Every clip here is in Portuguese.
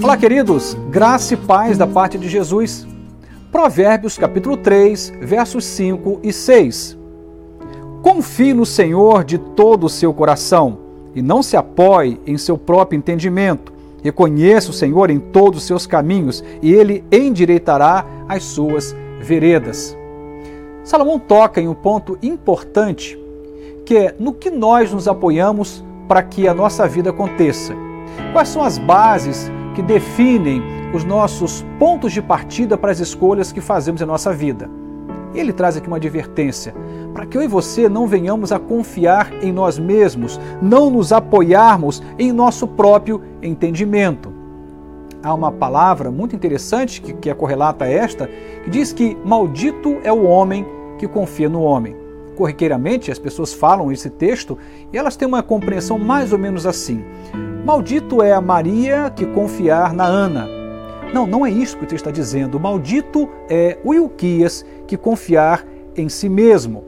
Olá, queridos, graça e paz da parte de Jesus. Provérbios capítulo 3, versos 5 e 6. Confie no Senhor de todo o seu coração e não se apoie em seu próprio entendimento. Reconheça o Senhor em todos os seus caminhos e ele endireitará as suas veredas. Salomão toca em um ponto importante, que é no que nós nos apoiamos para que a nossa vida aconteça. Quais são as bases que definem os nossos pontos de partida para as escolhas que fazemos em nossa vida? Ele traz aqui uma advertência para que eu e você não venhamos a confiar em nós mesmos, não nos apoiarmos em nosso próprio entendimento. Há uma palavra muito interessante que, que é correlata a esta, que diz que maldito é o homem que confia no homem. Corriqueiramente, as pessoas falam esse texto e elas têm uma compreensão mais ou menos assim: Maldito é a Maria que confiar na Ana. Não, não é isso que o texto está dizendo. Maldito é o Ilquias que confiar em si mesmo.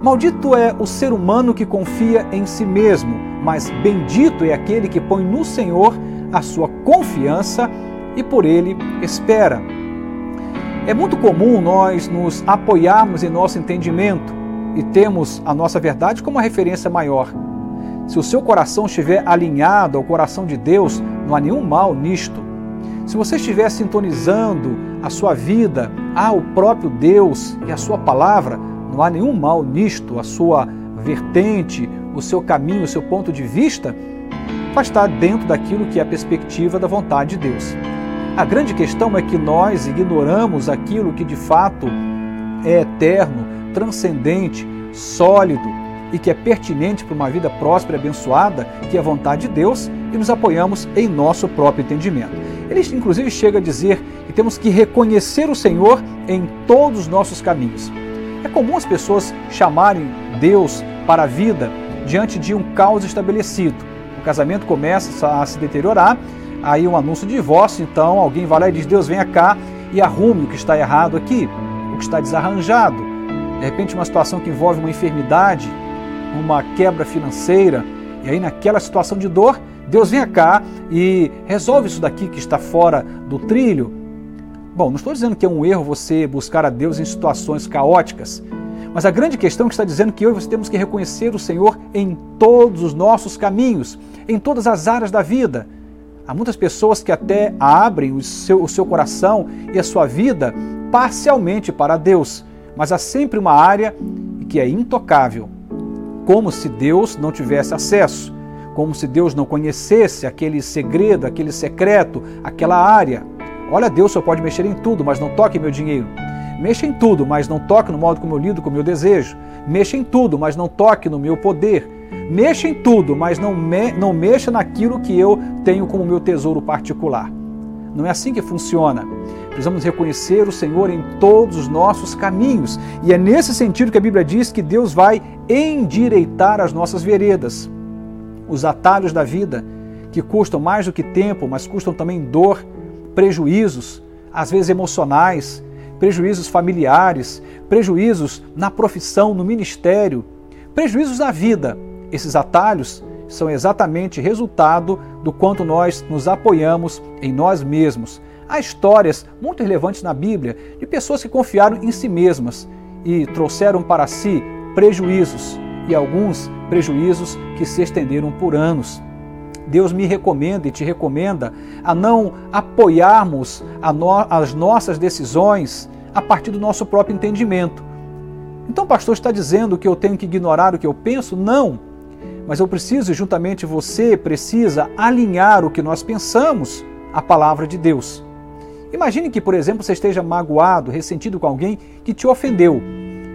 Maldito é o ser humano que confia em si mesmo, mas bendito é aquele que põe no Senhor a sua confiança e por ele espera. É muito comum nós nos apoiarmos em nosso entendimento e temos a nossa verdade como uma referência maior. Se o seu coração estiver alinhado ao coração de Deus, não há nenhum mal nisto. Se você estiver sintonizando a sua vida ao próprio Deus e a sua palavra, não há nenhum mal nisto, a sua vertente, o seu caminho, o seu ponto de vista, vai estar dentro daquilo que é a perspectiva da vontade de Deus. A grande questão é que nós ignoramos aquilo que de fato é eterno, transcendente, sólido e que é pertinente para uma vida próspera e abençoada, que é a vontade de Deus, e nos apoiamos em nosso próprio entendimento. Ele inclusive chega a dizer que temos que reconhecer o Senhor em todos os nossos caminhos. É comum as pessoas chamarem Deus para a vida diante de um caos estabelecido. O casamento começa a se deteriorar aí um anúncio de divórcio, então alguém vai lá e diz: Deus, venha cá e arrume o que está errado aqui, o que está desarranjado. De repente, uma situação que envolve uma enfermidade, uma quebra financeira, e aí naquela situação de dor, Deus venha cá e resolve isso daqui que está fora do trilho. Bom, não estou dizendo que é um erro você buscar a Deus em situações caóticas, mas a grande questão é que está dizendo que eu e você temos que reconhecer o Senhor em todos os nossos caminhos, em todas as áreas da vida. Há muitas pessoas que até abrem o seu, o seu coração e a sua vida parcialmente para Deus, mas há sempre uma área que é intocável, como se Deus não tivesse acesso, como se Deus não conhecesse aquele segredo, aquele secreto, aquela área. Olha, Deus só pode mexer em tudo, mas não toque meu dinheiro. Mexa em tudo, mas não toque no modo como eu lido com o meu desejo. Mexa em tudo, mas não toque no meu poder. Mexa em tudo, mas não, me, não mexa naquilo que eu tenho como meu tesouro particular. Não é assim que funciona. Precisamos reconhecer o Senhor em todos os nossos caminhos. E é nesse sentido que a Bíblia diz que Deus vai endireitar as nossas veredas. Os atalhos da vida, que custam mais do que tempo, mas custam também dor, prejuízos, às vezes emocionais, prejuízos familiares, prejuízos na profissão, no ministério, prejuízos na vida esses atalhos são exatamente resultado do quanto nós nos apoiamos em nós mesmos. Há histórias muito relevantes na Bíblia de pessoas que confiaram em si mesmas e trouxeram para si prejuízos, e alguns prejuízos que se estenderam por anos. Deus me recomenda e te recomenda a não apoiarmos no, as nossas decisões a partir do nosso próprio entendimento. Então, o pastor está dizendo que eu tenho que ignorar o que eu penso? Não mas eu preciso, juntamente você precisa alinhar o que nós pensamos à palavra de Deus. Imagine que, por exemplo, você esteja magoado, ressentido com alguém que te ofendeu.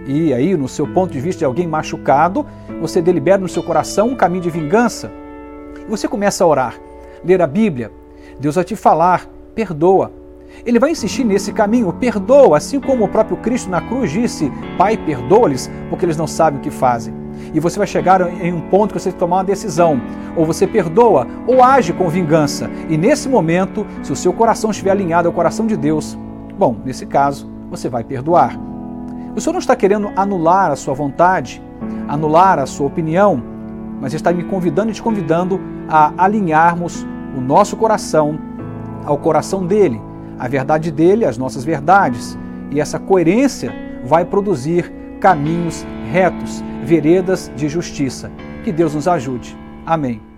E aí, no seu ponto de vista de alguém machucado, você delibera no seu coração um caminho de vingança. E você começa a orar, ler a Bíblia. Deus vai te falar, perdoa. Ele vai insistir nesse caminho, perdoa, assim como o próprio Cristo na cruz disse: Pai, perdoa-lhes, porque eles não sabem o que fazem e você vai chegar em um ponto que você tem que tomar uma decisão. Ou você perdoa, ou age com vingança. E nesse momento, se o seu coração estiver alinhado ao coração de Deus, bom, nesse caso, você vai perdoar. O Senhor não está querendo anular a sua vontade, anular a sua opinião, mas está me convidando e te convidando a alinharmos o nosso coração ao coração dele, a verdade dele, as nossas verdades. E essa coerência vai produzir caminhos retos, veredas de justiça. Que Deus nos ajude. Amém.